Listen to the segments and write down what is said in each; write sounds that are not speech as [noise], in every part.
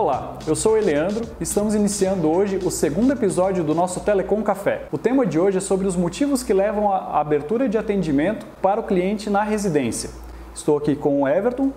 Olá, eu sou o Eleandro e estamos iniciando hoje o segundo episódio do nosso Telecom Café. O tema de hoje é sobre os motivos que levam à abertura de atendimento para o cliente na residência. Estou aqui com o Everton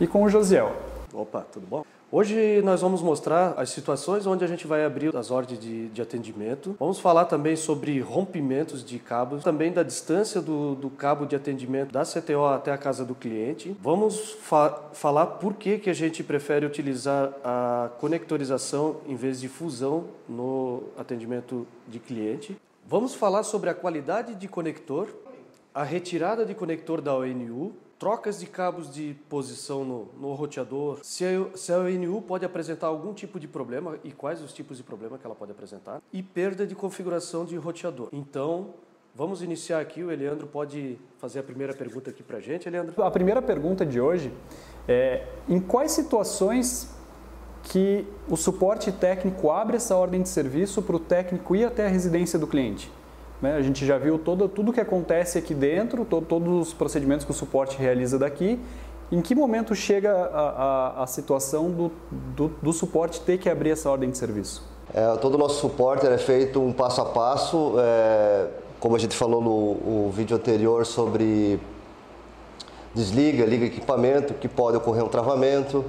e com o Josiel. Opa, tudo bom? Hoje nós vamos mostrar as situações onde a gente vai abrir as ordens de, de atendimento. Vamos falar também sobre rompimentos de cabos, também da distância do, do cabo de atendimento da CTO até a casa do cliente. Vamos fa falar por que, que a gente prefere utilizar a conectorização em vez de fusão no atendimento de cliente. Vamos falar sobre a qualidade de conector, a retirada de conector da ONU, trocas de cabos de posição no, no roteador, se a, se a ONU pode apresentar algum tipo de problema e quais os tipos de problema que ela pode apresentar, e perda de configuração de roteador. Então, vamos iniciar aqui, o Eleandro pode fazer a primeira pergunta aqui para a gente, Eleandro? A primeira pergunta de hoje é em quais situações que o suporte técnico abre essa ordem de serviço para o técnico ir até a residência do cliente? Né? A gente já viu todo, tudo que acontece aqui dentro, todo, todos os procedimentos que o suporte realiza daqui. Em que momento chega a, a, a situação do, do, do, suporte ter que abrir essa ordem de serviço? É, todo o nosso suporte é feito um passo a passo, é, como a gente falou no, no vídeo anterior sobre desliga, liga equipamento, que pode ocorrer um travamento,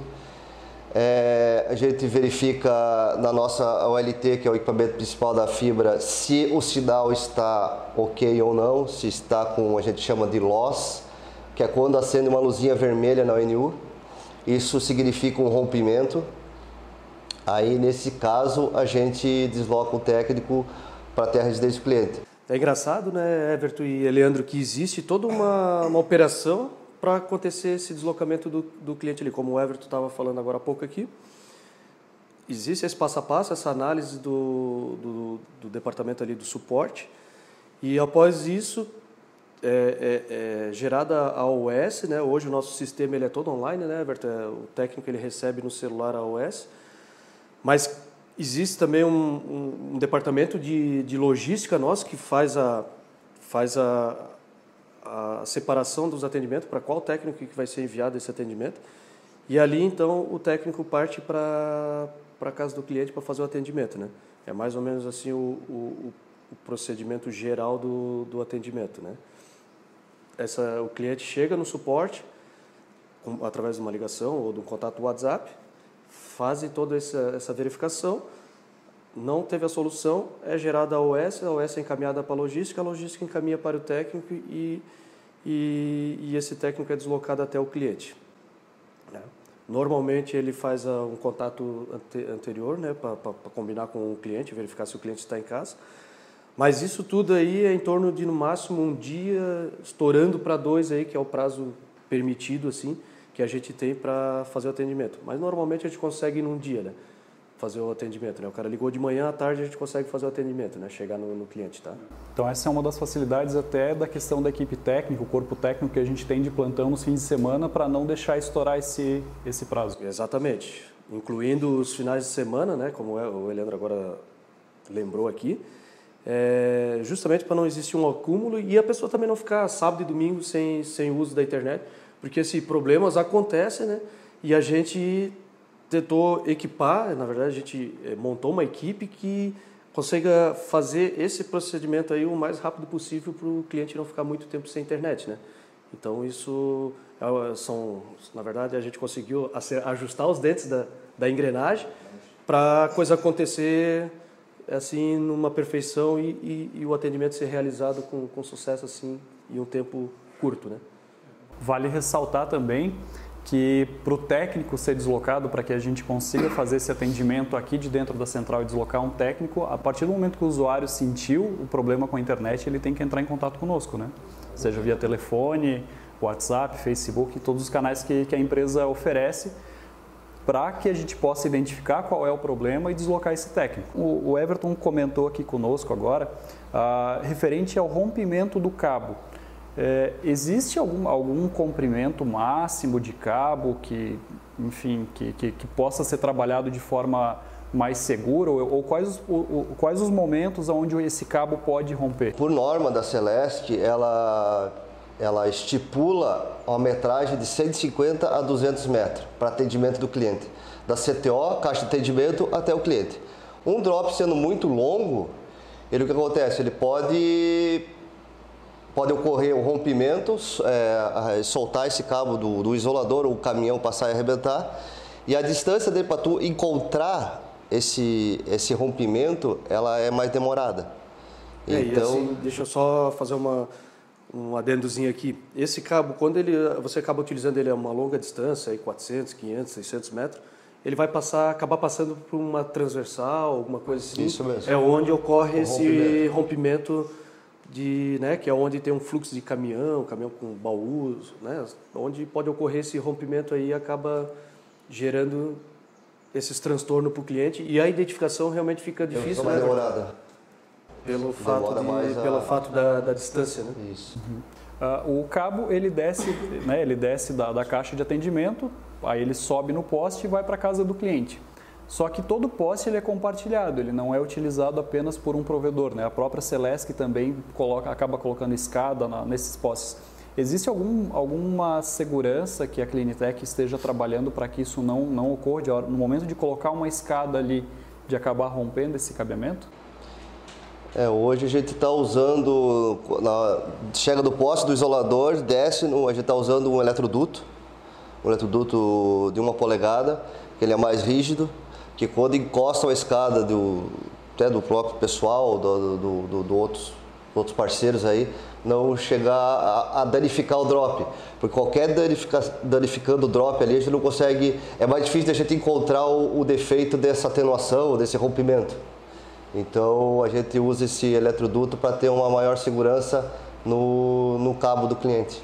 é, a gente verifica na nossa OLT, que é o equipamento principal da fibra, se o sinal está ok ou não, se está com, a gente chama de loss, que é quando acende uma luzinha vermelha na ONU. Isso significa um rompimento. Aí, nesse caso, a gente desloca o técnico para a terra residência do cliente. É engraçado, né, Everton e Leandro, que existe toda uma, uma operação para acontecer esse deslocamento do, do cliente ali, como o Everton estava falando agora há pouco aqui. Existe esse passo a passo, essa análise do, do, do departamento ali do suporte, e após isso é, é, é, gerada a OS, né? Hoje o nosso sistema ele é todo online, né, Everton? É, o técnico ele recebe no celular a OS, mas existe também um, um, um departamento de, de logística nosso que faz a faz a, a separação dos atendimentos, para qual técnico que vai ser enviado esse atendimento. E ali, então, o técnico parte para a casa do cliente para fazer o atendimento. Né? É mais ou menos assim o, o, o procedimento geral do, do atendimento. Né? Essa, o cliente chega no suporte, com, através de uma ligação ou de um contato WhatsApp, fazem toda essa, essa verificação, não teve a solução, é gerada a OS, a OS é encaminhada para a logística, a logística encaminha para o técnico e e, e esse técnico é deslocado até o cliente. Né? Normalmente ele faz uh, um contato ante, anterior, né, para combinar com o cliente, verificar se o cliente está em casa. Mas isso tudo aí é em torno de no máximo um dia, estourando para dois aí, que é o prazo permitido assim, que a gente tem para fazer o atendimento. Mas normalmente a gente consegue num dia, né? Fazer o atendimento. Né? O cara ligou de manhã à tarde, a gente consegue fazer o atendimento, né? chegar no, no, cliente. Tá? Então essa é uma das facilidades até da questão da equipe técnica, o corpo técnico que a gente tem de plantão nos fins de semana para não deixar estourar esse, esse prazo. Exatamente. Incluindo os finais de semana, né? como é, o Eleandro agora lembrou aqui, é justamente para não existir um acúmulo e a pessoa também não ficar sábado e domingo sem, sem uso da internet, porque esses problemas acontecem né? e a gente tentou equipar, na verdade a gente eh, montou uma equipe que consiga fazer esse procedimento aí o mais rápido possível para o cliente não ficar muito tempo sem internet, né? Então isso é são, na verdade a gente conseguiu ajustar os dentes da, da engrenagem para a coisa acontecer assim numa perfeição e, e, e, o atendimento ser realizado com, com sucesso assim em um tempo curto, né? Vale ressaltar também que para o técnico ser deslocado, para que a gente consiga fazer esse atendimento aqui de dentro da central e deslocar um técnico, a partir do momento que o usuário sentiu o problema com a internet, ele tem que entrar em contato conosco, né? Seja via telefone, WhatsApp, Facebook, todos os canais que, que a empresa oferece para que a gente possa identificar qual é o problema e deslocar esse técnico. O, o Everton comentou aqui conosco agora, uh, referente ao rompimento do cabo. É, existe algum, algum comprimento máximo de cabo que, enfim, que, que, que possa ser trabalhado de forma mais segura ou, ou quais, o, quais os momentos onde esse cabo pode romper? Por norma da Celeste, ela ela estipula uma metragem de 150 a 200 metros para atendimento do cliente, da CTO, caixa de atendimento, até o cliente. Um drop sendo muito longo, ele o que acontece? Ele pode pode ocorrer um rompimento, é, soltar esse cabo do, do isolador, o caminhão passar e arrebentar, e a distância dele para tu encontrar esse, esse rompimento, ela é mais demorada. É, então, assim, deixa eu só fazer uma, um adendozinho aqui. Esse cabo, quando ele, você acaba utilizando ele a uma longa distância, aí 400, 500, 600 metros, ele vai passar, acabar passando por uma transversal, alguma coisa assim. Isso mesmo. É onde ocorre o esse rompimento. rompimento de, né, que é onde tem um fluxo de caminhão, caminhão com baús, né, onde pode ocorrer esse rompimento aí acaba gerando esses transtornos para o cliente e a identificação realmente fica difícil, né? Demorada. Pelo fato, de, pelo a... fato da, da, distância, né? Isso. Uhum. Uh, o cabo ele desce, né, ele desce da, da caixa de atendimento, aí ele sobe no poste e vai para casa do cliente. Só que todo poste ele é compartilhado, ele não é utilizado apenas por um provedor. Né? A própria Celesc também coloca, acaba colocando escada na, nesses postes. Existe algum, alguma segurança que a Clinitec esteja trabalhando para que isso não, não ocorra? No momento de colocar uma escada ali, de acabar rompendo esse cabeamento? É, hoje a gente está usando, na, chega do poste do isolador, desce, no, a gente está usando um eletroduto, um eletroduto de uma polegada, que ele é mais rígido, que quando encosta a escada do, até do próprio pessoal, do, do, do, do outros, outros parceiros aí, não chegar a, a, danificar o drop. Porque qualquer danifica, danificando o drop ali, a gente não consegue. É mais difícil a gente encontrar o, o defeito dessa atenuação, desse rompimento. Então a gente usa esse eletroduto para ter uma maior segurança no, no cabo do cliente.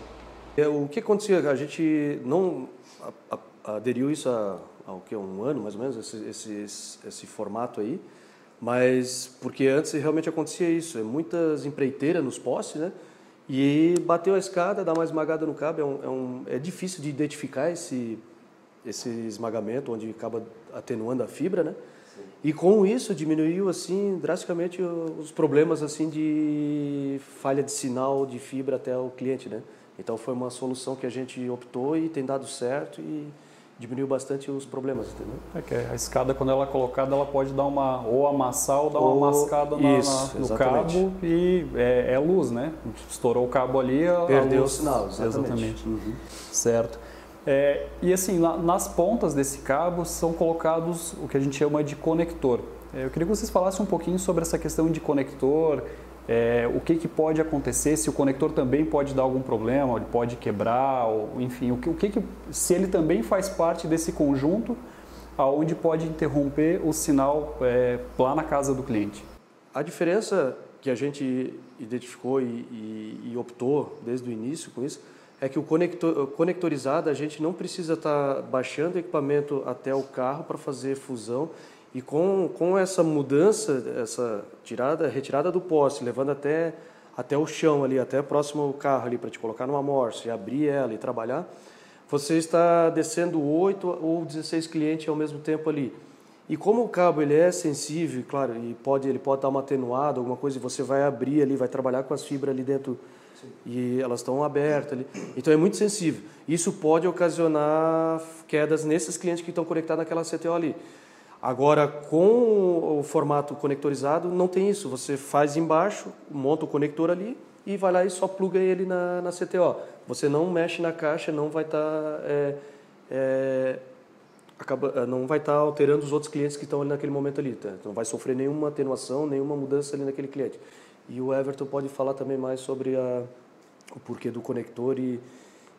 É, o que acontecia? A gente não aderiu isso a há o que, um ano mais ou menos, esse, esse, esse formato aí. Mas porque antes realmente acontecia isso, é muitas empreiteiras nos postes, né? E bateu a escada, dá uma esmagada no cabo, é, um, é, um, é difícil de identificar esse, esse esmagamento, onde acaba atenuando a fibra, né? E com isso diminuiu assim drasticamente os problemas assim de falha de sinal de fibra até o cliente, né? Então foi uma solução que a gente optou e tem dado certo e diminuiu bastante os problemas, entendeu? É que a escada, quando ela é colocada, ela pode dar uma, ou amassar ou dar ou, uma mascada na, isso, na, no exatamente. cabo e é, é, luz, né? Estourou o cabo ali, Perdeu luz, o sinal, exatamente. exatamente. Uhum. Certo. É, e assim, nas pontas desse cabo são colocados o que a gente chama de conector. É, eu queria que vocês falassem um pouquinho sobre essa questão de conector, é, o que, que pode acontecer, se o conector também pode dar algum problema, ele pode quebrar, ou, enfim, o que, o que, que se ele também faz parte desse conjunto aonde pode interromper o sinal é, lá na casa do cliente. A diferença que a gente identificou e, e, e optou desde o início com isso é que o conector, conectorizado a gente não precisa estar tá baixando o equipamento até o carro para fazer fusão e com, com essa mudança, essa tirada, retirada do poste, levando até, até o chão ali, até próximo ao carro ali, para te colocar numa morsa e abrir ela e trabalhar, você está descendo 8 ou 16 clientes ao mesmo tempo ali. E como o cabo ele é sensível, claro, e pode, ele pode dar uma atenuada, alguma coisa, e você vai abrir ali, vai trabalhar com as fibras ali dentro Sim. e elas estão abertas ali. Então é muito sensível. Isso pode ocasionar quedas nesses clientes que estão conectados naquela CTO ali. Agora, com o formato conectorizado, não tem isso. Você faz embaixo, monta o conector ali e vai lá e só pluga ele na, na CTO. Você não mexe na caixa, não vai estar tá, é, é, acaba, não vai estar tá alterando os outros clientes que estão ali naquele momento ali. Tá? Não vai sofrer nenhuma atenuação, nenhuma mudança ali naquele cliente. E o Everton pode falar também mais sobre a, o porquê do conector e,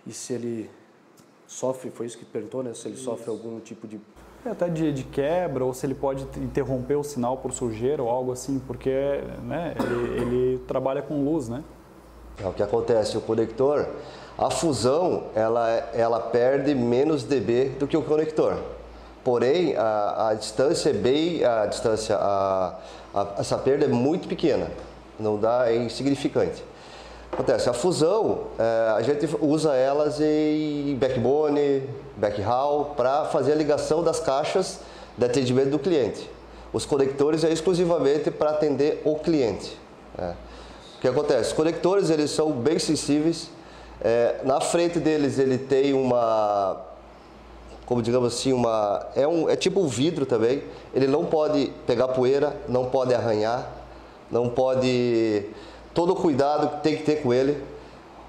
e se ele sofre, foi isso que perguntou, né? Se ele isso. sofre algum tipo de é, até de, de, quebra, ou se ele pode interromper o sinal por sujeira ou algo assim, porque né, ele, ele trabalha com luz, né? É o que acontece, o conector, a fusão, ela, ela perde menos dB do que o conector. Porém, a, a distância é bem, a distância, a, a, essa perda é muito pequena, não dá, é insignificante. Acontece, a fusão, é, a gente usa elas em backbone, backhaul, para fazer a ligação das caixas de atendimento do cliente. Os conectores é exclusivamente para atender o cliente. É. O que acontece? Os conectores eles são bem sensíveis, É, na frente deles ele tem uma, como digamos assim, uma é um é tipo um vidro também. Ele não pode pegar poeira, não pode arranhar, não pode todo o cuidado que tem que ter com ele.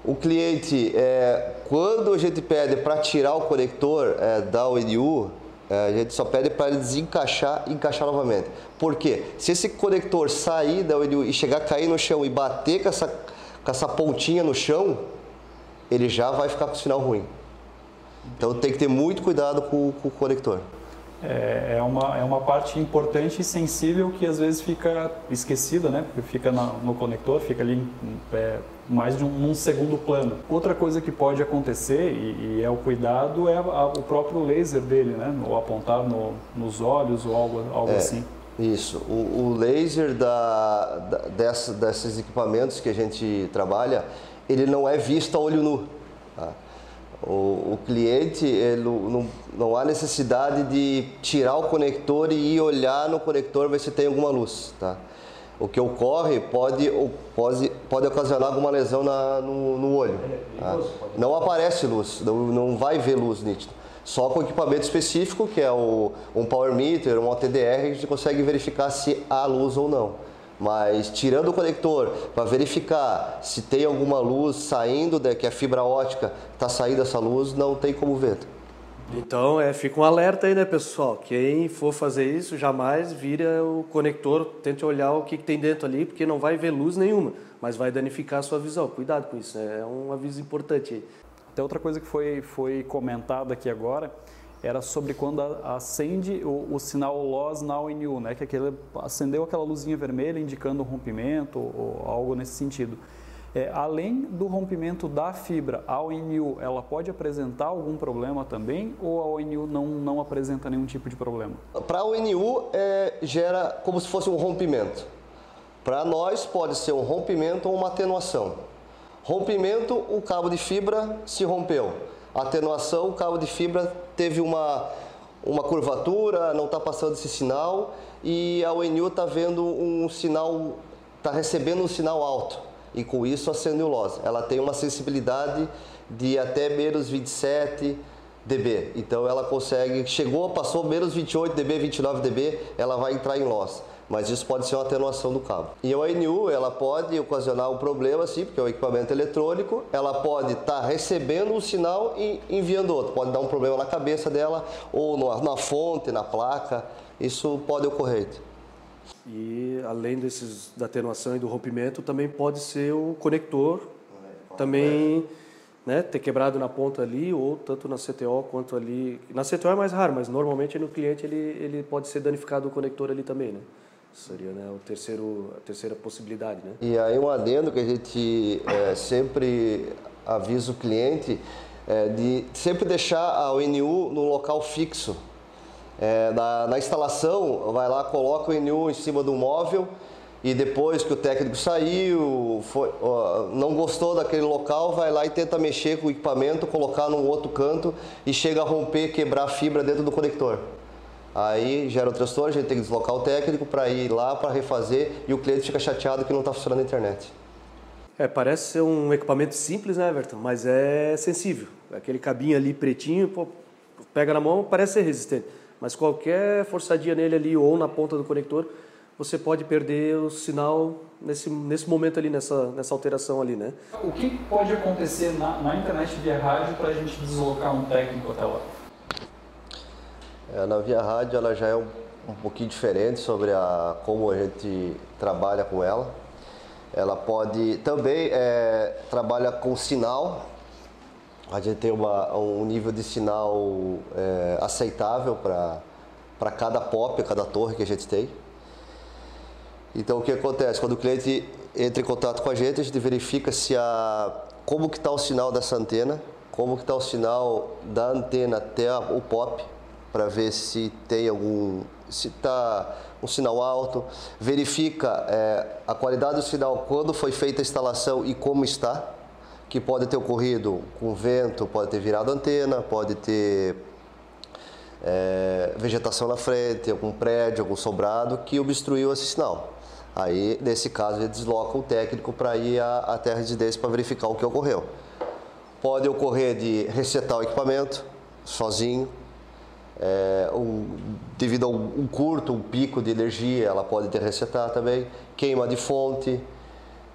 O cliente, é, quando a gente pede para tirar o conector é, da ONU, é, a gente só pede para ele desencaixar e encaixar novamente. Por quê? Se esse conector sair da ONU e chegar a cair no chão e bater com essa, com essa pontinha no chão, ele já vai ficar com o sinal ruim. Então tem que ter muito cuidado com, com o conector é, é, uma, é uma parte importante e sensível que às vezes fica esquecida, né? Porque fica na, no conector, fica ali é, mais de um, segundo plano. Outra coisa que pode acontecer, e, e é o cuidado, é a, a, o próprio laser dele, né? Ou apontar no, nos olhos ou algo, algo é, assim. Isso. O, o laser da, da, dessa, desses equipamentos que a gente trabalha, ele não é visto a olho nu. Tá? O, o cliente, ele, não, não há necessidade de tirar o conector e ir olhar no conector ver se tem alguma luz, tá? O que ocorre pode, pode, pode ocasionar alguma lesão na, no, no olho. Tá? Não aparece luz, não, não vai ver luz nítida. Só com equipamento específico, que é o, um power meter, um OTDR, a gente consegue verificar se há luz ou não. Mas tirando o conector para verificar se tem alguma luz saindo, de, que a fibra ótica está saindo essa luz, não tem como ver. Então, é, fica um alerta aí, né, pessoal? Quem for fazer isso, jamais vira o conector, tente olhar o que, que tem dentro ali, porque não vai ver luz nenhuma, mas vai danificar a sua visão. Cuidado com isso, né? é um aviso importante aí. Até outra coisa que foi, foi comentada aqui agora era sobre quando acende o, o sinal loss now in you, né? que aquele, acendeu aquela luzinha vermelha indicando rompimento ou, algo nesse sentido. É, além do rompimento da fibra, a ONU ela pode apresentar algum problema também ou a ONU não, não apresenta nenhum tipo de problema? Para a ONU é, gera como se fosse um rompimento. Para nós pode ser um rompimento ou uma atenuação. Rompimento, o cabo de fibra se rompeu atenuação, o cabo de fibra teve uma, uma curvatura, não está passando esse sinal e a ONU está vendo um sinal, está recebendo um sinal alto e com isso a celulose. Ela tem uma sensibilidade de até menos 27 dB. Então ela consegue, chegou, passou menos 28 dB, 29 dB, ela vai entrar em loss mas isso pode ser uma atenuação do cabo. E a ONU, ela pode ocasionar um problema, sim, porque é um equipamento eletrônico, ela pode estar tá recebendo um sinal e enviando outro, pode dar um problema na cabeça dela, ou na fonte, na placa, isso pode ocorrer. E além desses da atenuação e do rompimento, também pode ser o conector, também né, ter quebrado na ponta ali, ou tanto na CTO quanto ali. Na CTO é mais raro, mas normalmente no cliente ele, ele pode ser danificado o conector ali também, né? Seria né, o terceiro, a terceira possibilidade. Né? E aí um adendo que a gente é, sempre avisa o cliente é, de sempre deixar a ONU no local fixo. É, na, na, instalação, vai lá, coloca o ONU em cima do móvel e depois que o técnico saiu, foi, ó, não gostou daquele local, vai lá e tenta mexer com o equipamento, colocar num outro canto e chega a romper, quebrar a fibra dentro do conector. Aí gera um transtorno, a gente tem que deslocar o técnico para ir lá para refazer e o cliente fica chateado que não está funcionando a internet. É, parece ser um equipamento simples, né, Everton? Mas é sensível. Aquele cabinho ali pretinho, pô, pega na mão, parece ser resistente. Mas qualquer forçadinha nele ali ou na ponta do conector, você pode perder o sinal nesse, nesse momento ali, nessa, nessa alteração ali, né? O que pode acontecer na, na internet via rádio para a gente deslocar um técnico até lá? É, na Via Rádio ela já é um, um pouquinho diferente sobre a, como a gente trabalha com ela. Ela pode também é, trabalha com sinal. A gente tem uma, um nível de sinal é, aceitável para cada pop, cada torre que a gente tem. Então o que acontece? Quando o cliente entra em contato com a gente, a gente verifica se a, como que está o sinal dessa antena, como que está o sinal da antena até a, o pop, para ver se tem algum, se está um sinal alto, verifica é, a qualidade do sinal quando foi feita a instalação e como está, que pode ter ocorrido com vento, pode ter virado antena, pode ter é, vegetação na frente, algum prédio, algum sobrado que obstruiu esse sinal. Aí, nesse caso, ele desloca o técnico para ir até a residência para verificar o que ocorreu. pode ocorrer de resetar o equipamento sozinho, é, um, devido a um, um, curto, um pico de energia, ela pode ter resetar também, queima de fonte,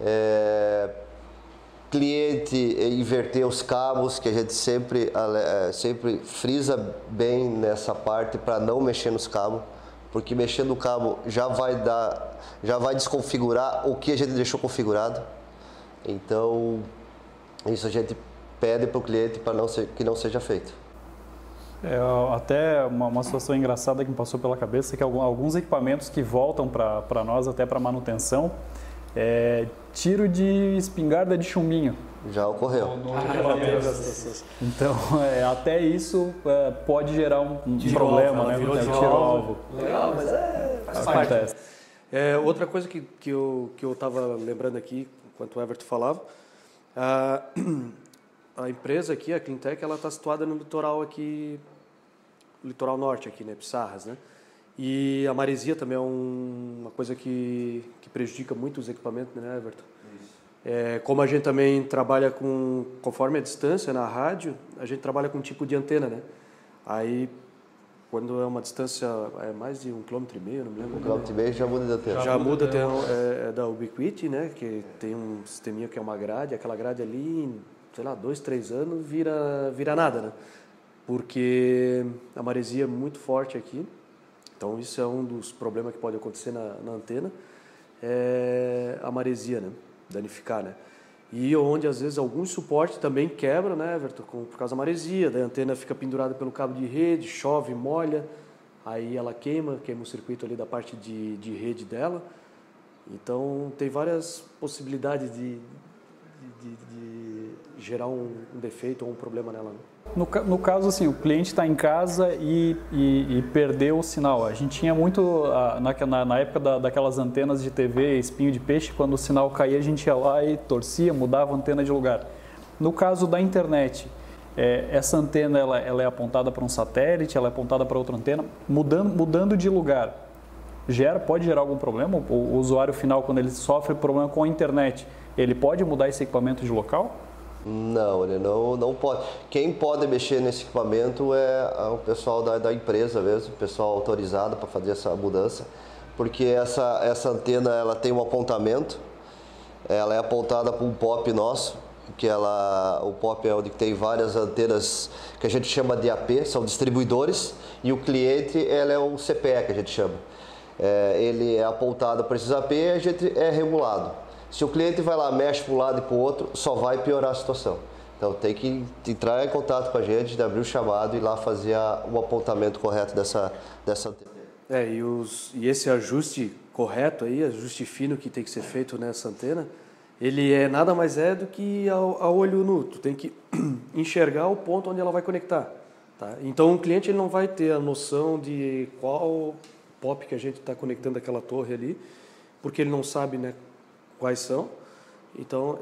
é, cliente inverter os cabos, que a gente sempre, é, sempre frisa bem nessa parte para não mexer nos cabos, porque mexendo no cabo já vai dar, já vai desconfigurar o que a gente deixou configurado. Então, isso a gente pede para o cliente para não ser, que não seja feito. É, até uma, uma, situação engraçada que me passou pela cabeça é que alguns equipamentos que voltam para nós até para manutenção, é, tiro de espingarda de chumbinho. Já ocorreu. então, é, até isso é, pode gerar um, um problema, alvo, né? Virou tiro alvo. Legal, mas é, faz Acontece. parte. É, outra coisa que, que eu que eu estava lembrando aqui, enquanto o Everton falava, a, [clears throat] a empresa aqui, a Cleantech, ela está situada no litoral aqui, litoral norte aqui, né, Pissarras, né? E a maresia também é um, uma coisa que, que prejudica muito os equipamentos, né, Everton? É, como a gente também trabalha com, conforme a distância na rádio, a gente trabalha com um tipo de antena, né? Aí, quando é uma distância é mais de um quilômetro e meio, não me lembro. Um quilômetro e meio já muda de antena. Já, já muda, tem, é, é, da Ubiquiti, né? Que tem um sisteminha que é uma grade, aquela grade ali, sei lá, dois, três anos, vira, vira nada, né? Porque a maresia é muito forte aqui então, isso é um dos problemas que pode acontecer na, na antena, é a maresia, né? Danificar, né? E onde, às vezes, algum suporte também quebra, né, Everton, por causa da maresia, a antena fica pendurada pelo cabo de rede, chove, molha, aí ela queima, queima o circuito ali da parte de, de rede dela. Então, tem várias possibilidades de, de, de, de gerar um, um, defeito ou um problema nela. Né? No, no caso, assim, o cliente está em casa e, e, e, perdeu o sinal. A gente tinha muito, na, na época da, daquelas antenas de TV, espinho de peixe, quando o sinal caía, a gente ia lá e torcia, mudava a antena de lugar. No caso da internet, é, essa antena ela, ela é apontada para um satélite, ela é apontada para outra antena, mudando, mudando de lugar. Gera, pode gerar algum problema? O, o usuário final, quando ele sofre problema com a internet, ele pode mudar esse equipamento de local? Não, ele não, não pode. Quem pode mexer nesse equipamento é o pessoal da, da empresa mesmo, o pessoal autorizado para fazer essa mudança, porque essa, essa antena ela tem um apontamento, ela é apontada para um POP nosso, que ela, o POP é onde tem várias antenas que a gente chama de AP, são distribuidores, e o cliente ela é um CPE que a gente chama. É, ele é apontado para esses AP e a gente é regulado. Se o cliente vai lá, mexe para um lado e para o outro, só vai piorar a situação. Então tem que entrar em contato com a gente, abrir o chamado e lá fazer a, o apontamento correto dessa, dessa antena. É, e, os, e esse ajuste correto aí, ajuste fino que tem que ser feito nessa antena, ele é nada mais é do que ao olho nu. Tu tem que [clears throat] enxergar o ponto onde ela vai conectar. Tá? Então o cliente ele não vai ter a noção de qual pop que a gente está conectando aquela torre ali, porque ele não sabe né, quais são. Então,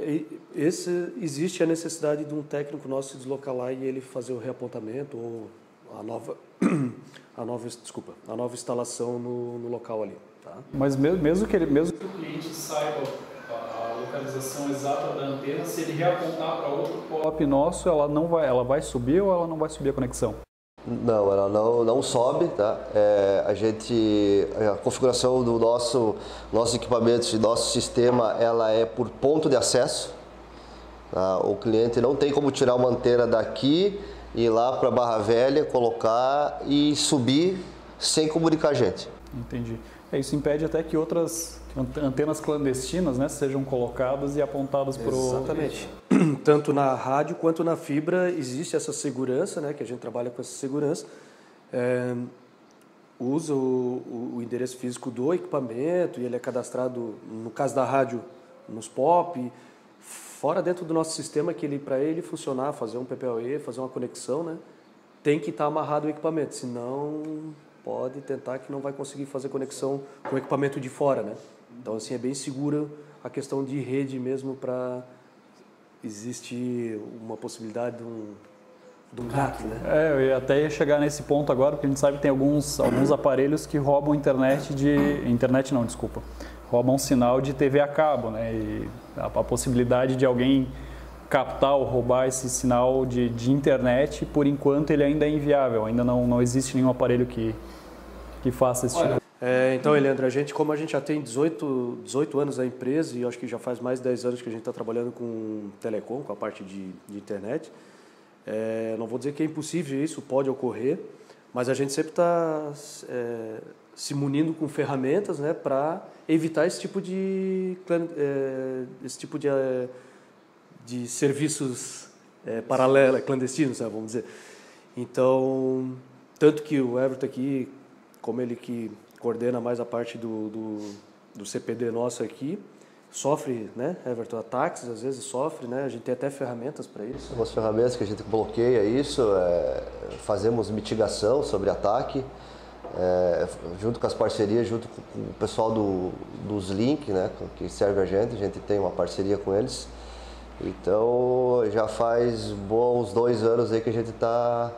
esse, existe a necessidade de um técnico nosso se deslocar lá e ele fazer o reapontamento ou a nova, [clears throat] a nova, desculpa, a nova instalação no, no local ali. Tá? Mas mesmo, mesmo, que ele, mesmo que o cliente saiba a localização exata da antena, se ele reapontar para outro pop nosso, ela não vai, ela vai subir ou ela não vai subir a conexão? Não, ela não, não sobe, tá? É, a gente, a configuração do nosso, nossos equipamentos e nosso sistema, ela é por ponto de acesso. Tá? O cliente não tem como tirar uma antena daqui, ir lá para Barra Velha, colocar e subir sem comunicar a gente. Entendi. É, isso impede até que outras antenas clandestinas né, sejam colocadas e apontadas para o... Exatamente. [coughs] Tanto na rádio quanto na fibra existe essa segurança, né, que a gente trabalha com essa segurança. É, usa o, o, endereço físico do equipamento e ele é cadastrado, no caso da rádio, nos POP, fora dentro do nosso sistema que ele para ele funcionar, fazer um PPOE, fazer uma conexão, né, tem que estar tá amarrado o equipamento, senão pode tentar que não vai conseguir fazer conexão com o equipamento de fora, né? Então, assim, é bem segura a questão de rede mesmo para existir uma possibilidade de um, de um hack, né? É, eu ia até ia chegar nesse ponto agora, porque a gente sabe que tem alguns, alguns aparelhos que roubam internet de... Internet não, desculpa. Roubam sinal de TV a cabo, né? E a, a possibilidade de alguém captar ou roubar esse sinal de, de internet, por enquanto ele ainda é inviável, ainda não, não existe nenhum aparelho que, que faça esse tipo. É, então, Eliandro, a gente, como a gente já tem 18, 18 anos na empresa e acho que já faz mais de 10 anos que a gente está trabalhando com telecom, com a parte de, de internet, é, não vou dizer que é impossível isso, pode ocorrer, mas a gente sempre está é, se munindo com ferramentas né, para evitar esse tipo de, é, esse tipo de, de serviços é, paralelos, clandestinos, né, vamos dizer. Então, tanto que o Everton aqui, como ele que coordena mais a parte do, do, do CPD nosso aqui, sofre, né, Everton, ataques, às vezes sofre, né, a gente tem até ferramentas para isso. Umas ferramentas que a gente bloqueia isso, é, fazemos mitigação sobre ataque, é, junto com as parcerias, junto com o pessoal do, dos Link, né, que serve a gente, a gente tem uma parceria com eles. Então já faz bons dois anos aí que a gente está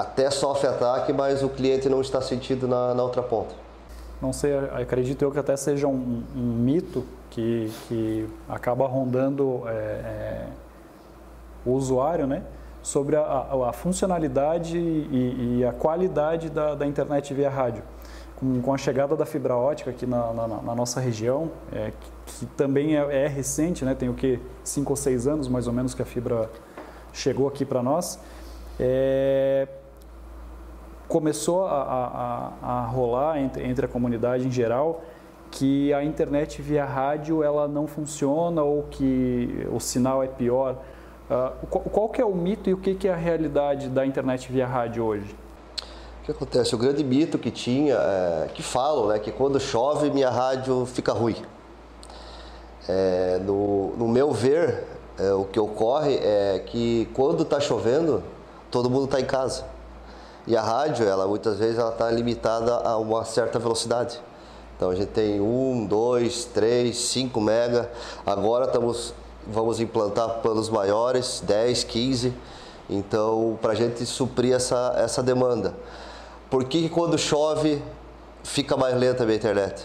até sofre ataque, mas o cliente não está sentido na, na outra ponta. Não sei, acredito eu que até seja um, um mito que, que acaba rondando é, é, o usuário, né? Sobre a, a, funcionalidade e, e, a qualidade da, da, internet via rádio. Com, com, a chegada da fibra ótica aqui na, na, na nossa região, é, que, que, também é, é, recente, né? Tem o que? Cinco ou seis anos mais ou menos que a fibra chegou aqui para nós. É, começou a, a, a rolar entre, entre, a comunidade em geral que a internet via rádio ela não funciona ou que o sinal é pior. Uh, qual, qual que é o mito e o que, que é a realidade da internet via rádio hoje? O que acontece? O grande mito que tinha, é, que falam, né, que quando chove minha rádio fica ruim. É, no, no, meu ver, é, o que ocorre é que quando está chovendo, todo mundo está em casa. E a rádio, ela muitas vezes ela está limitada a uma certa velocidade. Então a gente tem 1, 2, 3, 5 mega. Agora estamos, vamos implantar planos maiores, 10, 15. Então, para a gente suprir essa, essa demanda. Por que quando chove fica mais lenta a minha internet?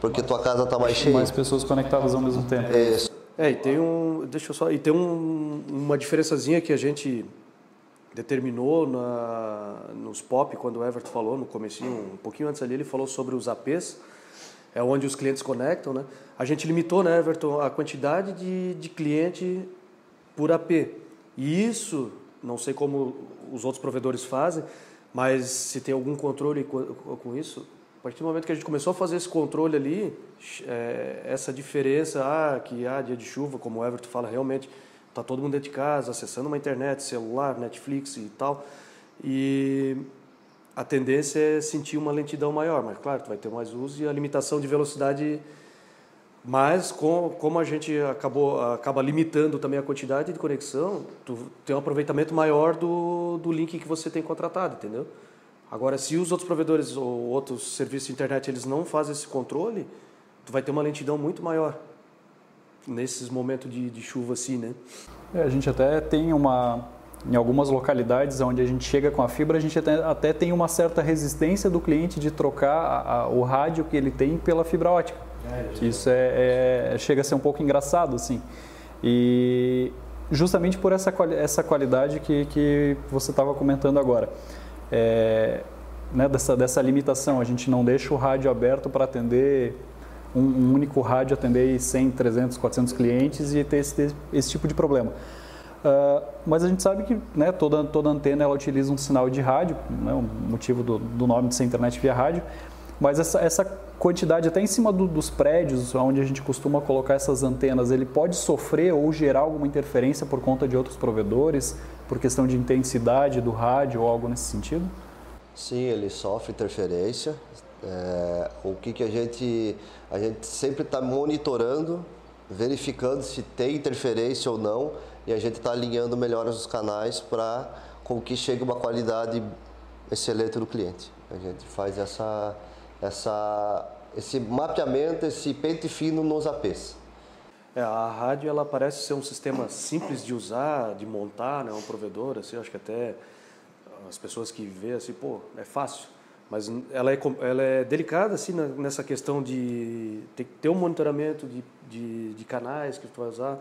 Porque tua casa está mais cheia. Mais pessoas conectadas ao mesmo tempo. Isso. É, e tem um, deixa eu só, e tem um, uma diferençazinha que a gente determinou na, nos POP, quando o Everton falou no comecinho, um pouquinho antes ali, ele falou sobre os APs, é onde os clientes conectam, né? A gente limitou, né, Everton, a quantidade de, de cliente por AP. E isso, não sei como os outros provedores fazem, mas se tem algum controle com isso, a partir do momento que a gente começou a fazer esse controle ali, é, essa diferença, ah, que há ah, dia de chuva, como o Everton fala, realmente Tá todo mundo dentro de casa, acessando uma internet, celular, Netflix e tal. E a tendência é sentir uma lentidão maior, mas claro, tu vai ter mais uso e a limitação de velocidade mas com, como a gente acabou acaba limitando também a quantidade de conexão, tu tem um aproveitamento maior do, do link que você tem contratado, entendeu? Agora, se os outros provedores ou outros serviços de internet eles não fazem esse controle, tu vai ter uma lentidão muito maior nesses momentos de, de chuva assim, né? É, a gente até tem uma em algumas localidades onde a gente chega com a fibra, a gente até, até tem uma certa resistência do cliente de trocar a, a, o rádio que ele tem pela fibra ótica. É, Isso é, é, chega a ser um pouco engraçado, assim. E justamente por essa, essa qualidade que, que você estava comentando agora. É, né, dessa, dessa limitação, a gente não deixa o rádio aberto para atender um, um único rádio atender 100, 300, 400 clientes e ter esse, esse tipo de problema. Uh, mas a gente sabe que né, toda, toda antena ela utiliza um sinal de rádio, né, o motivo do, do, nome de ser internet via rádio, mas essa, essa quantidade até em cima do, dos prédios onde a gente costuma colocar essas antenas, ele pode sofrer ou gerar alguma interferência por conta de outros provedores, por questão de intensidade do rádio ou algo nesse sentido? Sim, ele sofre interferência. É, o que, que a gente a gente sempre está monitorando, verificando se tem interferência ou não e a gente está alinhando melhores os canais para com que chegue uma qualidade excelente do cliente. A gente faz essa, essa, esse mapeamento, esse pente fino nos APs. É, a rádio ela parece ser um sistema simples de usar, de montar, né? um provedor, assim, acho que até as pessoas que vê assim, pô, é fácil. Mas ela é, ela é delicada assim nessa questão de ter, um monitoramento de, de, de, canais que tu vai usar.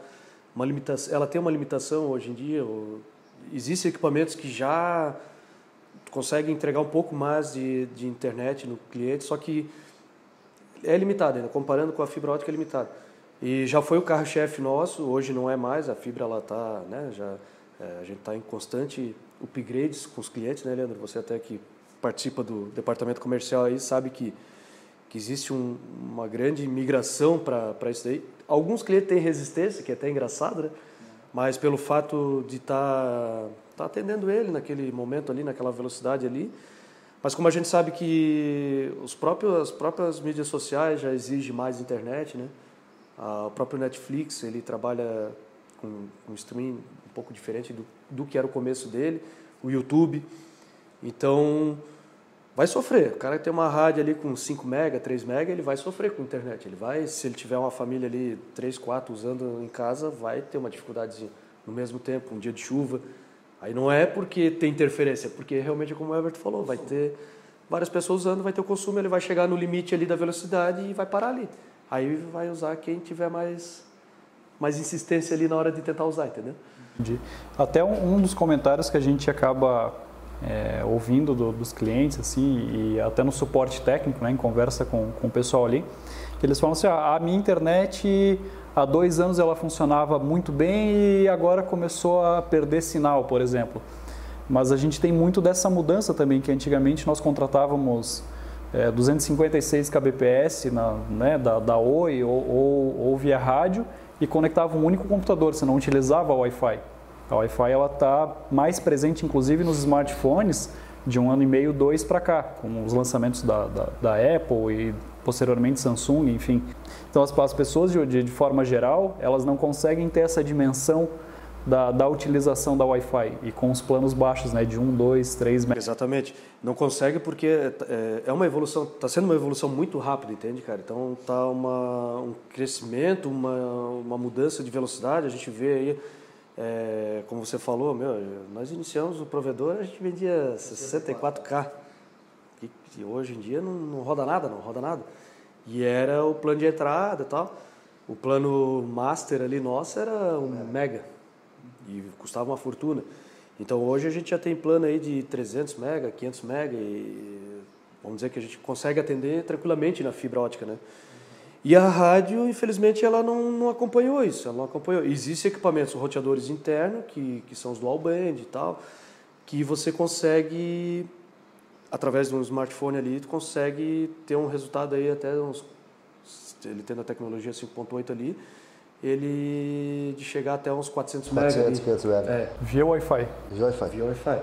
uma limitação, ela tem uma limitação hoje em dia. Existem equipamentos que já conseguem entregar um pouco mais de, de internet no cliente, só que é limitado ainda, comparando com a fibra ótica é limitado. E já foi o carro-chefe nosso, hoje não é mais, a fibra ela tá, né, já é, a gente está em constante upgrades com os clientes, né, Leandro? Você até que participa do departamento comercial aí sabe que que existe um, uma grande migração para isso daí. Alguns clientes têm resistência, que é até engraçado, né? Mas pelo fato de estar tá, tá atendendo ele naquele momento ali, naquela velocidade ali. Mas como a gente sabe que os próprios, as próprias mídias sociais já exigem mais internet, né? Ah, o próprio Netflix, ele trabalha com um streaming um pouco diferente do, do que era o começo dele. O YouTube. Então, vai sofrer. O cara que tem uma rádio ali com 5 mega, 3 mega, ele vai sofrer com a internet. Ele vai, se ele tiver uma família ali 3, 4 usando em casa, vai ter uma dificuldade no mesmo tempo, um dia de chuva. Aí não é porque tem interferência, é porque realmente como o Everton falou, vai ter várias pessoas usando, vai ter o consumo, ele vai chegar no limite ali da velocidade e vai parar ali. Aí vai usar quem tiver mais mais insistência ali na hora de tentar usar, entendeu? Entendi. Até um dos comentários que a gente acaba é, ouvindo do, dos clientes, assim, e até no suporte técnico, né, em conversa com, com o pessoal ali, que eles falam assim, ah, a minha internet há dois anos ela funcionava muito bem e agora começou a perder sinal, por exemplo. Mas a gente tem muito dessa mudança também, que antigamente nós contratávamos é, 256 kbps na, né, da, da Oi ou, ou, ou via rádio e conectava um único computador, você não utilizava Wi-Fi. A Wi-Fi ela está mais presente, inclusive, nos smartphones de um ano e meio, dois para cá, com os lançamentos da, da, da, Apple e posteriormente Samsung, enfim. Então as, as pessoas de, de, forma geral elas não conseguem ter essa dimensão da, da utilização da Wi-Fi e com os planos baixos, né, de 1, 2, 3 megas. Exatamente. Não consegue porque é, é uma evolução, está sendo uma evolução muito rápida, entende, cara? Então tá uma, um crescimento, uma, uma mudança de velocidade. A gente vê aí é, como você falou, meu, nós iniciamos o provedor, a gente vendia 64K, que, que hoje em dia não, não, roda nada, não roda nada. E era o plano de entrada e tal. O plano master ali nosso era um mega e custava uma fortuna. Então hoje a gente já tem plano aí de 300 mega, 500 mega e vamos dizer que a gente consegue atender tranquilamente na fibra ótica, né? E a rádio, infelizmente, ela não, não acompanhou isso, ela não acompanhou. Existem equipamentos, roteadores internos, que, que são os dual band e tal, que você consegue, através de um smartphone ali, tu consegue ter um resultado aí até uns, ele tendo a tecnologia 5.8 ali, ele de chegar até uns 400 400, MB. 500 MB. É. Via Wi-Fi. Via Wi-Fi. Via Wi-Fi.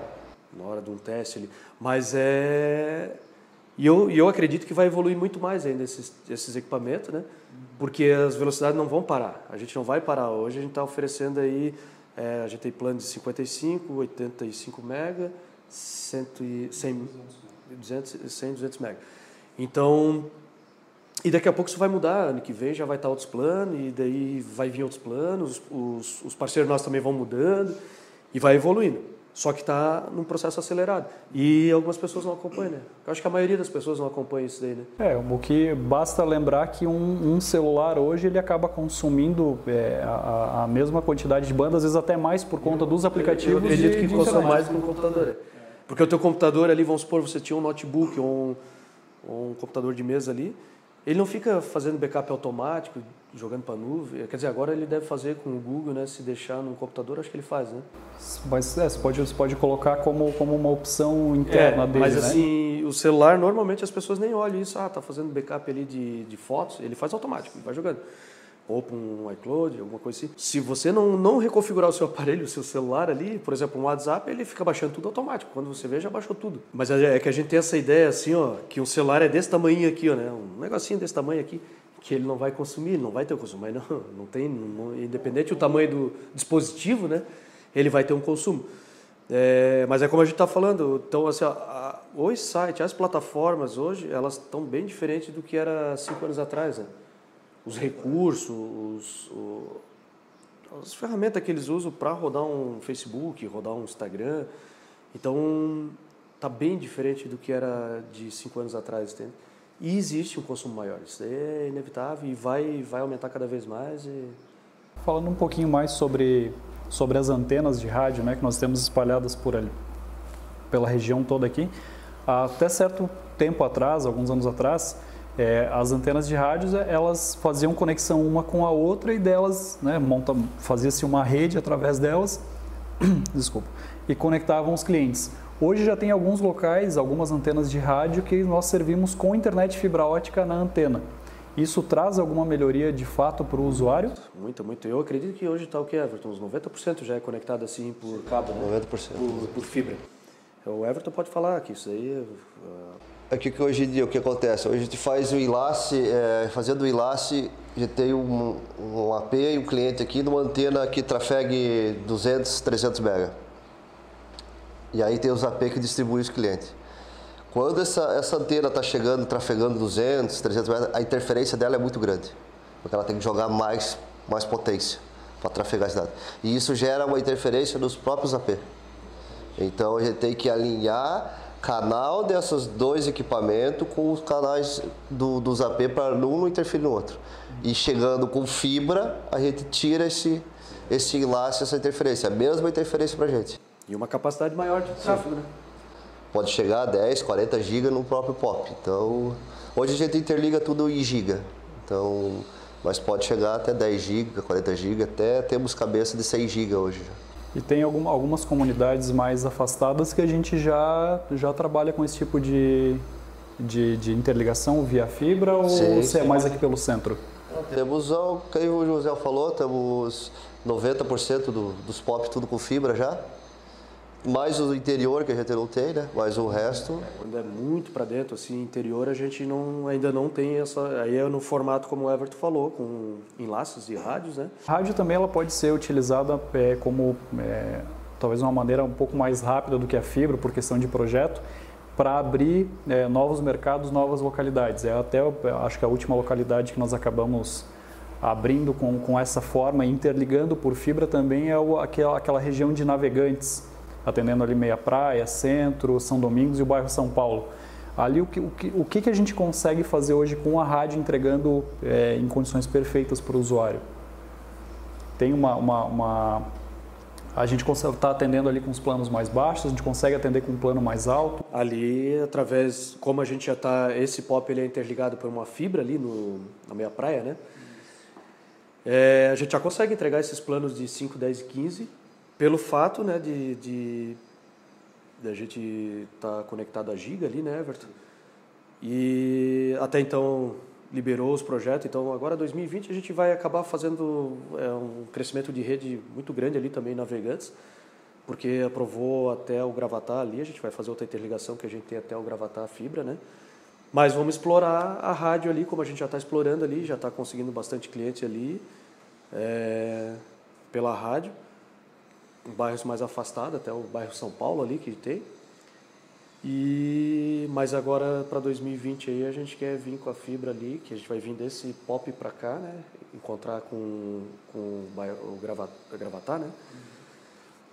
Na hora de um teste ali. Mas é e eu, eu acredito que vai evoluir muito mais ainda esses, esses equipamentos, né? Porque as velocidades não vão parar. A gente não vai parar. Hoje a gente está oferecendo aí, é, a gente tem plano de 55, 85 mega, 100, 100, 200, 100, 200 mega. Então, e daqui a pouco isso vai mudar. Ano que vem já vai estar outros planos, e daí vai vir outros planos. Os, os parceiros nossos também vão mudando e vai evoluindo. Só que está num processo acelerado. E algumas pessoas não acompanham, né? Eu acho que a maioria das pessoas não acompanha isso daí, né? É, o que basta lembrar que um, um celular hoje ele acaba consumindo é, a, a, mesma quantidade de banda, às vezes até mais por conta dos aplicativos. Eu acredito de, que consome mais que um computador. Porque o teu computador ali, vamos supor, você tinha um notebook ou um, ou um computador de mesa ali, ele não fica fazendo backup automático, jogando para nuvem. Quer dizer, agora ele deve fazer com o Google, né? Se deixar no computador, acho que ele faz, né? Mas é, você, pode, você pode colocar como, como uma opção interna é, dele, Mas né? assim, o celular, normalmente as pessoas nem olham isso. Ah, tá fazendo backup ali de, de fotos. Ele faz automático, ele vai jogando. Ou para um iCloud, alguma coisa assim. Se você não, não reconfigurar o seu [laughs] aparelho, o seu celular ali, por exemplo, um WhatsApp, ele fica baixando tudo automático. Quando você vê, já baixou tudo. Mas é, é que a gente tem essa ideia assim, ó, que um celular é desse tamanho aqui, ó, né? Um negocinho desse tamanho aqui que ele não vai consumir, não vai ter o consumo, mas não, [laughs] não tem, não, independente do tamanho do dispositivo, né, ele vai ter um consumo. É, mas é como a gente está falando, então assim, a, os sites, as plataformas hoje, elas estão bem diferentes do que era cinco anos atrás, né? Os recursos, os, as ferramentas que eles usam para rodar um Facebook, rodar um Instagram, então está bem diferente do que era de cinco anos atrás? E existe um consumo maior, isso é inevitável e vai, vai aumentar cada vez mais. E... Falando um pouquinho mais sobre, sobre as antenas de rádio né, que nós temos espalhadas por ali, pela região toda aqui, até certo tempo atrás, alguns anos atrás, é, as antenas de rádios elas faziam conexão uma com a outra e delas, né, monta, fazia-se uma rede através delas, [clears throat] desculpa, e conectavam os clientes. Hoje já tem alguns locais, algumas antenas de rádio que nós servimos com internet fibra ótica na antena. Isso traz alguma melhoria de fato para o usuário? Muito, muito. Eu acredito que hoje está o que, Everton? Uns 90% já é conectado assim por cabo, né? 90%. Por, por fibra. O Everton pode falar que isso aí... É que, que hoje em dia o que acontece? Hoje a gente faz o enlace, é, fazendo o enlace, a gente tem um, um AP e um cliente aqui numa antena que trafegue 200, 300 MB. E aí tem os AP que distribuem os clientes. Quando essa, essa antena está chegando, trafegando 200, 300 metros, a interferência dela é muito grande, porque ela tem que jogar mais, mais potência para trafegar esse dado. E isso gera uma interferência nos próprios AP. Então a gente tem que alinhar canal desses dois equipamentos com os canais do, dos AP para um não interferir no outro. E chegando com fibra, a gente tira esse, esse enlace, essa interferência, a mesma interferência para a gente. E uma capacidade maior de tráfego, né? pode chegar a 10, 40 GB no próprio POP. Então, hoje a gente interliga tudo em giga. Então, mas pode chegar até 10 GB, 40 GB, até temos cabeça de 100 GB hoje. E tem alguma, algumas comunidades mais afastadas que a gente já, já trabalha com esse tipo de, de, de interligação via fibra ou sim, você é mais aqui pelo centro? Temos, o que o José falou, temos 90% do, dos POP tudo com fibra já. Mais o interior que a gente não tem, né? Mas o resto. Quando é muito para dentro, assim, interior, a gente não, ainda não tem essa. Aí é no formato como o Everton falou, com enlaces e rádios, né? A rádio também ela pode ser utilizada é, como é, talvez uma maneira um pouco mais rápida do que a fibra, por questão de projeto, para abrir é, novos mercados, novas localidades. É até acho que a última localidade que nós acabamos abrindo com, com essa forma, interligando por fibra também é o, aquela, aquela região de navegantes atendendo ali Meia Praia, Centro, São Domingos e o bairro São Paulo. Ali o que, o que, o que a gente consegue fazer hoje com a rádio entregando é, em condições perfeitas para o usuário? Tem uma, uma, uma a gente consegue estar tá atendendo ali com os planos mais baixos, a gente consegue atender com um plano mais alto. Ali, através, como a gente já está, esse POP ele é interligado por uma fibra ali no, na meia praia, né? É, a gente já consegue entregar esses planos de 5, 10 e 15 pelo fato né, de, de, a gente estar tá conectado a Giga ali, né, Everton? E até então liberou os projetos, então agora 2020 a gente vai acabar fazendo é, um crescimento de rede muito grande ali também navegantes, porque aprovou até o Gravatar ali, a gente vai fazer outra interligação que a gente tem até o Gravatar fibra, né? Mas vamos explorar a rádio ali, como a gente já está explorando ali, já está conseguindo bastante cliente ali é, pela rádio bairros mais afastados, até o bairro São Paulo ali que tem. E mas agora para 2020 aí a gente quer vir com a fibra ali, que a gente vai vir desse pop para cá, né? Encontrar com, com o, bairro, o gravat, Gravatar, né?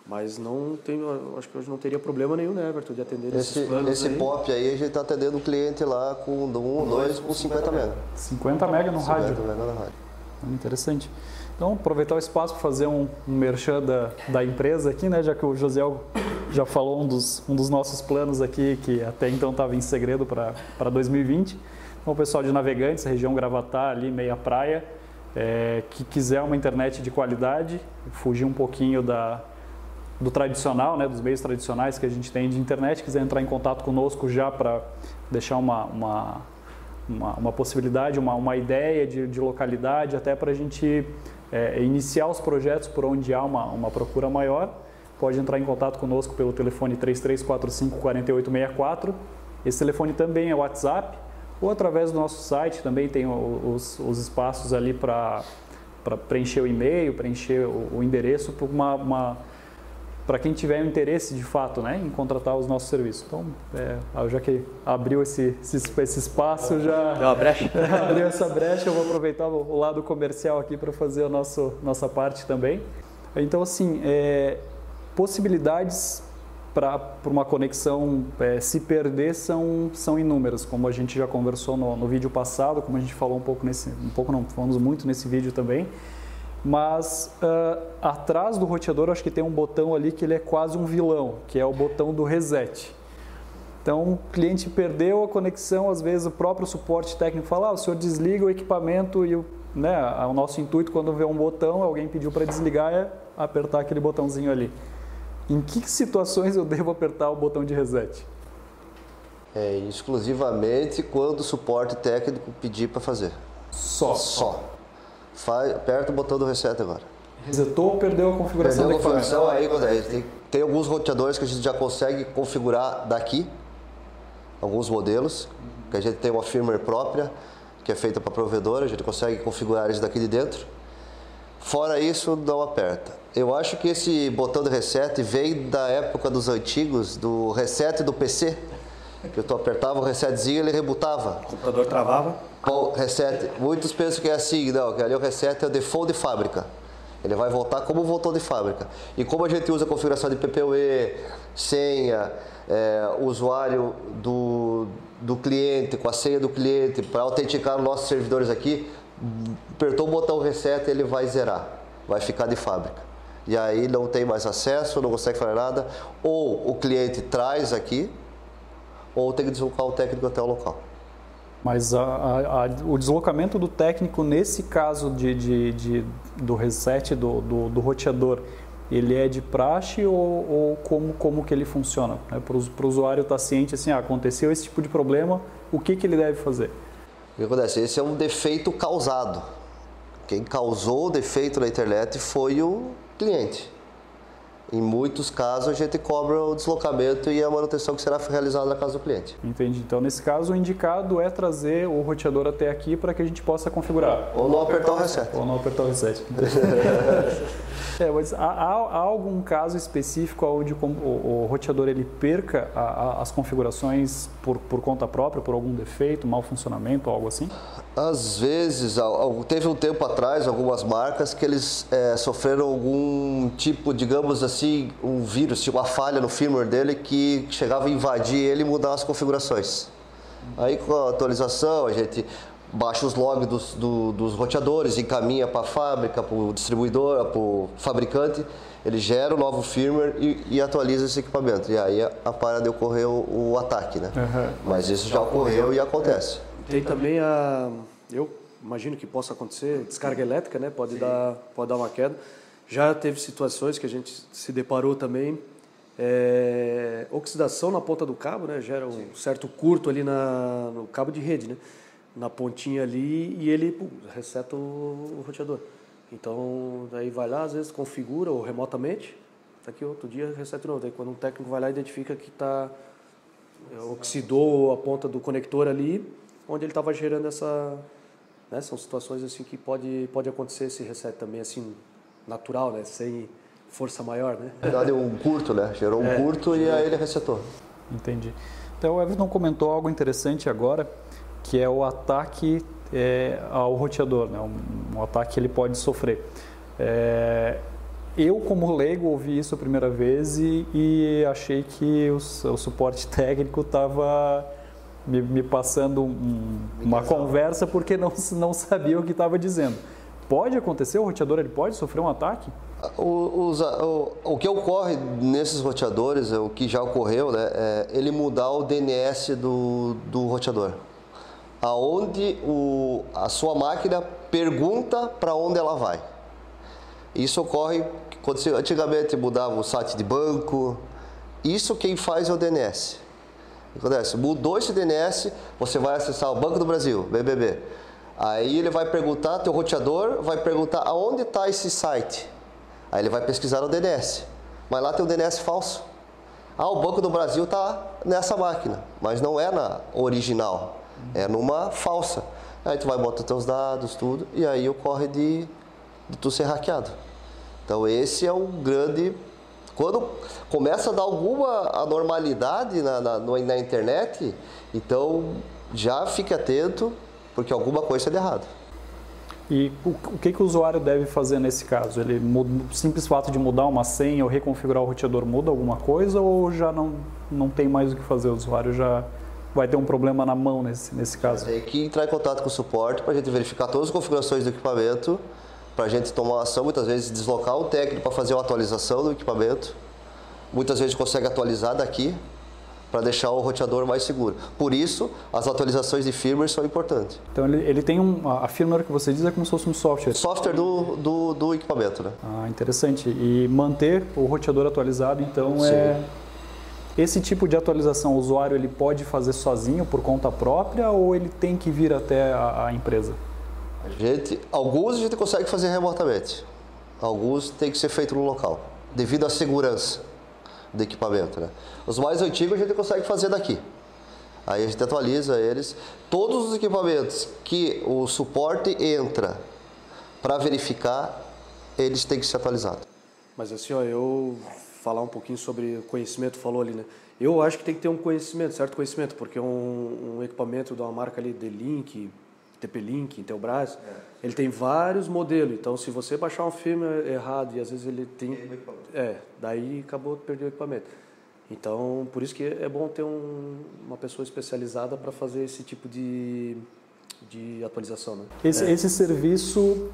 Mas não tem, acho que hoje não teria problema nenhum, né, Everton, de atender esse, Esse aí. pop aí, a gente está atendendo o cliente lá com um, dois, com 50 mega. 50 mega no 50 rádio. 50 mega no rádio. Interessante. Então, aproveitar o espaço para fazer um, um merchan da, da empresa aqui, né? Já que o José já falou um dos, um dos nossos planos aqui, que até então estava em segredo para 2020. Então, o pessoal de Navegantes, região Gravatar, ali, meia praia, é, que quiser uma internet de qualidade, fugir um pouquinho da, do tradicional, né, dos meios tradicionais que a gente tem de internet, quiser entrar em contato conosco já para deixar uma, uma, uma, uma, possibilidade, uma, uma ideia de, de localidade, até para a gente é, iniciar os projetos por onde há uma, uma procura maior, pode entrar em contato conosco pelo telefone 3345 4864. Esse telefone também é WhatsApp, ou através do nosso site também tem os, os espaços ali para preencher o e-mail, preencher o, o endereço para uma, uma para quem tiver interesse de fato né, em contratar os nossos serviços. Então, é, já que abriu esse, esse, esse espaço, já. Deu uma brecha? [laughs] abriu essa brecha, eu vou aproveitar o, lado comercial aqui para fazer a nosso, nossa parte também. Então, assim, é, possibilidades para uma conexão é, se perder são, são inúmeras, como a gente já conversou no, no vídeo passado, como a gente falou um pouco nesse. Um pouco não, falamos muito nesse vídeo também. Mas uh, atrás do roteador acho que tem um botão ali que ele é quase um vilão, que é o botão do reset. Então, o cliente perdeu a conexão, às vezes o próprio suporte técnico fala, ah, o senhor desliga o equipamento e o, né, o nosso intuito quando vê um botão, alguém pediu para desligar, é apertar aquele botãozinho ali. Em que situações eu devo apertar o botão de reset? É exclusivamente quando o suporte técnico pedir para fazer. Só? Só. Faz, aperta o botão do reset agora. Resetou ou perdeu a configuração Perdeu a configuração, aí tem, tem alguns roteadores que a gente já consegue configurar daqui, alguns modelos, que a gente tem uma firmware própria, que é feita para provedora, a gente consegue configurar eles daqui de dentro. Fora isso, não aperta. Eu acho que esse botão de reset veio da época dos antigos, do reset do PC, que tu apertava o resetzinho e ele rebutava. O computador travava? Reset. Muitos pensam que é assim, não, que ali o reset é o default de fábrica. Ele vai voltar como voltou de fábrica. E como a gente usa a configuração de PPUE, senha, é, usuário do, do cliente, com a senha do cliente, para autenticar nossos servidores aqui, apertou o botão reset, ele vai zerar, vai ficar de fábrica. E aí não tem mais acesso, não consegue fazer nada, ou o cliente traz aqui, ou tem que deslocar o técnico até o local. Mas a, a, a, o deslocamento do técnico, nesse caso de, de, de do reset do, do, do, roteador, ele é de praxe ou, ou como, como que ele funciona? Né? Para o usuário estar tá ciente, assim, ah, aconteceu esse tipo de problema, o que, que ele deve fazer? O que acontece? Esse é um defeito causado. Quem causou o defeito na internet foi o cliente. Em muitos casos, a gente cobra o deslocamento e a manutenção que será realizada na casa do cliente. Entendi. Então, nesse caso, o indicado é trazer o roteador até aqui para que a gente possa configurar. Ou não apertar o reset. Ou não apertar o reset. [laughs] [laughs] é, mas há, há, algum caso específico onde o, o, roteador ele perca a, a, as configurações por, por conta própria, por algum defeito, mau funcionamento, algo assim? Às vezes, teve um tempo atrás algumas marcas que eles é, sofreram algum tipo, digamos assim, um vírus, tipo uma falha no firmware dele que chegava a invadir ele e mudar as configurações. Aí com a atualização a gente baixa os logs dos, do, dos roteadores, encaminha para a fábrica, para o distribuidor, para o fabricante, ele gera o novo firmware e, e, atualiza esse equipamento. E aí a, a para de ocorrer o, o ataque, né? Uhum. Mas isso já ocorreu e acontece. Tem também a, eu imagino que possa acontecer, descarga elétrica, né? Pode dar, pode dar uma queda. Já teve situações que a gente se deparou também, é, oxidação na ponta do cabo, né? Gera um Sim. certo curto ali na, no cabo de rede, né? Na pontinha ali e ele pum, reseta o, o roteador. Então, daí vai lá, às vezes configura ou remotamente, daqui outro dia reseta de novo. Daí quando um técnico vai lá identifica que está oxidou a ponta do conector ali, onde ele estava gerando essa. Né, são situações assim que pode, pode acontecer esse reset também, assim, natural, né, sem força maior. Né? Na verdade, um curto, né? Gerou um é, curto e aí ele resetou. Entendi. Então, o Everton comentou algo interessante agora, que é o ataque é, ao roteador, né? um, um, ataque que ele pode sofrer. É, eu, como leigo, ouvi isso a primeira vez e, e achei que o, o suporte [laughs] técnico estava me, me passando um, uma conversa porque não, [laughs] não sabia o que estava dizendo. Pode acontecer? O roteador ele pode sofrer um ataque? O, o, o, que ocorre nesses roteadores, o que já ocorreu, né, é ele mudar o DNS do, do roteador. Aonde o, a sua máquina pergunta para onde ela vai. Isso ocorre quando você, antigamente mudava o site de banco. Isso quem faz é o DNS acontece? Mudou esse DNS, você vai acessar o Banco do Brasil, BBB. Aí ele vai perguntar, teu roteador vai perguntar aonde está esse site. Aí ele vai pesquisar o DNS. Mas lá tem um DNS falso. Ah, o Banco do Brasil está nessa máquina, mas não é na original, é numa falsa. Aí tu vai botar teus dados, tudo, e aí ocorre de, de tu ser hackeado. Então esse é um grande quando começa a dar alguma anormalidade na, na, na internet, então já fique atento, porque alguma coisa é de errado. E o, que, que o usuário deve fazer nesse caso? Ele o simples fato de mudar uma senha ou reconfigurar o roteador muda alguma coisa ou já não, não tem mais o que fazer? O usuário já vai ter um problema na mão nesse, nesse caso? Tem que entrar em contato com o suporte para a gente verificar todas as configurações do equipamento para a gente tomar ação, muitas vezes deslocar o técnico para fazer uma atualização do equipamento. Muitas vezes consegue atualizar daqui para deixar o roteador mais seguro. Por isso, as atualizações de firmware são importantes. Então ele, ele tem um. A firmware que você diz é como se fosse um software. Software do, do, do equipamento, né? Ah, interessante. E manter o roteador atualizado, então, Sim. é. Esse tipo de atualização o usuário ele pode fazer sozinho por conta própria ou ele tem que vir até a, a empresa? Gente, alguns a gente consegue fazer remotamente, alguns tem que ser feito no local, devido à segurança do equipamento. Né? Os mais antigos a gente consegue fazer daqui. Aí a gente atualiza eles. Todos os equipamentos que o suporte entra para verificar, eles têm que ser atualizados. Mas assim, ó, eu falar um pouquinho sobre conhecimento, falou ali, né? Eu acho que tem que ter um conhecimento, certo conhecimento, porque um, um equipamento de uma marca ali, D-Link, TP-Link, Intelbras, é. ele tem vários modelos. Então, se você baixar um filme errado e às vezes ele tem... É, daí acabou de perder o equipamento. Então, por isso que é bom ter um, uma pessoa especializada para fazer esse tipo de, de atualização. Né? Esse, é. esse serviço,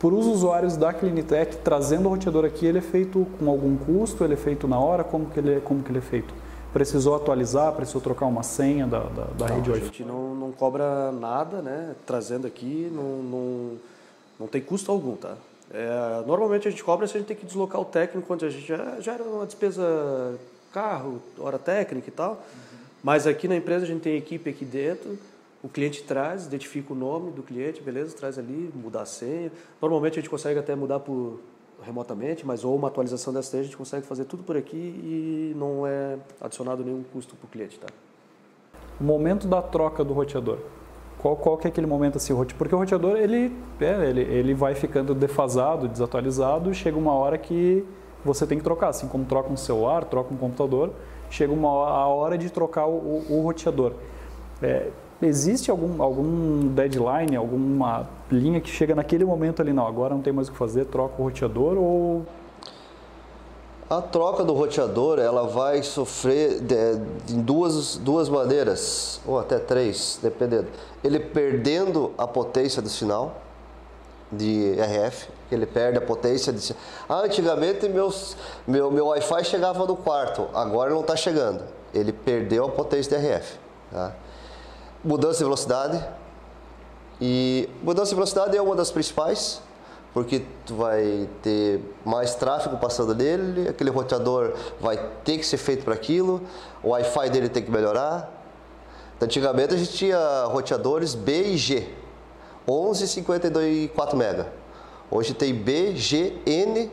por os usuários da Clinitec, trazendo o roteador aqui, ele é feito com algum custo? Ele é feito na hora? Como que ele, é, como que ele é feito? Precisou atualizar, precisou trocar uma senha da, da, da não, rede Wi-Fi? A gente não, não cobra nada, né? Trazendo aqui, não, não, não tem custo algum, tá? É, normalmente a gente cobra se a gente tem que deslocar o técnico, quando a gente já, já era uma despesa carro, hora técnica e tal. Uhum. Mas aqui na empresa a gente tem equipe aqui dentro, o cliente traz, identifica o nome do cliente, beleza, traz ali, mudar a senha. Normalmente a gente consegue até mudar por remotamente, mas ou uma atualização dessa a gente consegue fazer tudo por aqui e não é adicionado nenhum custo para o cliente, tá? O momento da troca do roteador. Qual, qual que é aquele momento assim, porque o roteador ele, é, ele, ele vai ficando defasado, desatualizado, e chega uma hora que você tem que trocar, assim como troca um celular, troca um computador, chega uma hora, a hora de trocar o, o, roteador. É, existe algum, algum deadline, alguma linha que chega naquele momento ali, não, agora não tem mais o que fazer, troca o roteador ou... A troca do roteador, ela vai sofrer de, em duas, duas maneiras, ou até três, dependendo. Ele perdendo a potência do sinal de RF, ele perde a potência de... Ah, antigamente meus, meu, meu Wi-Fi chegava no quarto, agora não está chegando. Ele perdeu a potência de RF. Tá? mudança de velocidade. E mudança de velocidade é uma das principais, porque tu vai ter mais tráfego passando nele, aquele roteador vai ter que ser feito para aquilo, o Wi-Fi dele tem que melhorar. Antigamente a gente tinha roteadores B e G, 11, 52 e 4 mega. Hoje tem B, G, N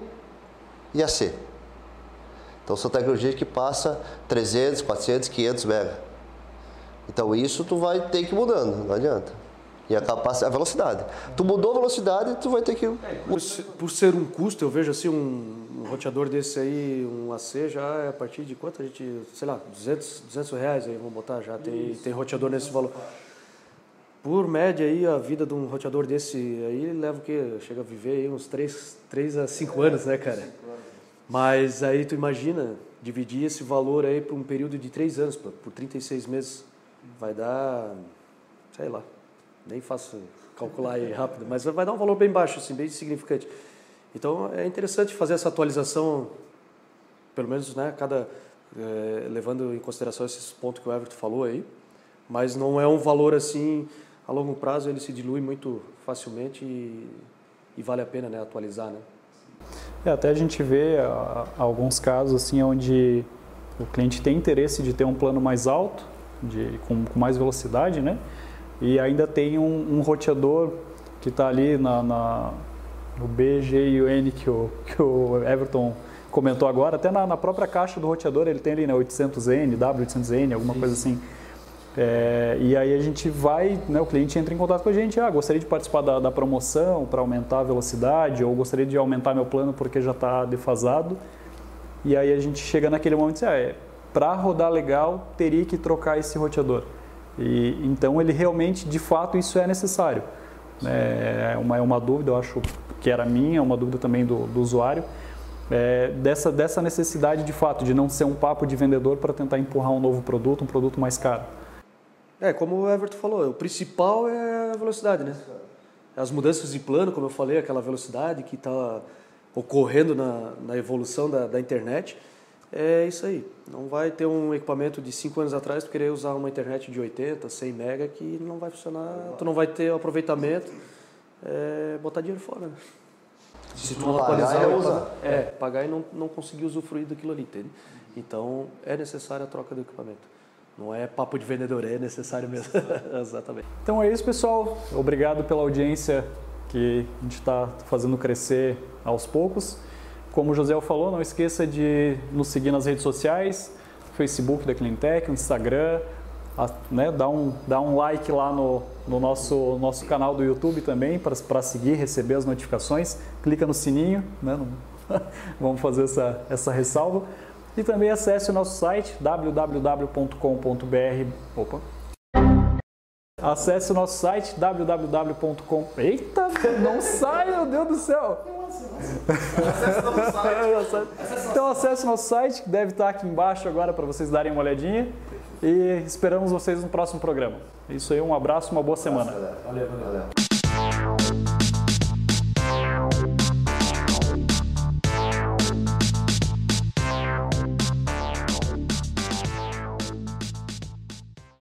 e AC. Então são tecnologias que passa 300, 400, 500 mega. Então isso tu vai ter que ir mudando, não adianta. E a capacidade, a velocidade. Tu mudou a velocidade, tu vai ter que. Por, por ser um custo, eu vejo assim um, um, roteador desse aí, um AC, já é a partir de quanto a gente, sei lá, 200, 200 reais aí, vamos botar já. Tem, tem roteador nesse valor. Por média aí, a vida de um roteador desse aí leva o quê? Chega a viver aí uns 3, 3 a 5 anos, né, cara? Mas aí tu imagina dividir esse valor aí por um período de 3 anos, por 36 meses vai dar, sei lá, nem faço calcular aí rápido, mas vai dar um valor bem baixo, assim, bem significante. Então é interessante fazer essa atualização, pelo menos, né, cada é, levando em consideração esses pontos que o Everton falou aí, mas não é um valor assim a longo prazo ele se dilui muito facilmente e, e vale a pena né, atualizar, né? É, até a gente vê a, alguns casos assim onde o cliente tem interesse de ter um plano mais alto, de, com, com, mais velocidade, né? E ainda tem um, um roteador que está ali na, na, no B, G e o N que o, que o Everton comentou agora, até na, na própria caixa do roteador ele tem ali né, 800N, W800N, alguma Sim. coisa assim. É, e aí a gente vai, né, o cliente entra em contato com a gente, ah, gostaria de participar da, da promoção para aumentar a velocidade, ou gostaria de aumentar meu plano porque já está defasado. E aí a gente chega naquele momento e diz, ah, é, para rodar legal, teria que trocar esse roteador. E, então, ele realmente, de fato, isso é necessário. É uma, é uma dúvida, eu acho que era minha, uma dúvida também do, do usuário, é, dessa, dessa necessidade, de fato, de não ser um papo de vendedor para tentar empurrar um novo produto, um produto mais caro. É, como o Everton falou, o principal é a velocidade, né? as mudanças de plano, como eu falei, aquela velocidade que está ocorrendo na, na evolução da, da internet, é isso aí. Não vai ter um equipamento de 5 anos atrás, tu querer usar uma internet de 80, 100 mega que não vai funcionar, tu não vai ter aproveitamento, é, botar dinheiro fora. Né? Se tu não atualizar, é, é, pagar e não, não conseguir usufruir daquilo ali, entende? Então é necessária a troca do equipamento. Não é papo de vendedor, é necessário mesmo. [laughs] Exatamente. Então é isso, pessoal. Obrigado pela audiência que a gente está fazendo crescer aos poucos. Como o José falou, não esqueça de nos seguir nas redes sociais, Facebook da Cleantech, Instagram, a, né, dá, um, dá um like lá no, no nosso, nosso canal do YouTube também para seguir, receber as notificações. Clica no sininho, né, [laughs] vamos fazer essa, essa ressalva. E também acesse o nosso site www.com.br. Opa! Acesse o nosso site www.com. Eita, não sai, meu Deus do céu! Então acesse o nosso site, que deve estar aqui embaixo agora para vocês darem uma olhadinha. E esperamos vocês no próximo programa. É isso aí, um abraço, uma boa semana. valeu. valeu.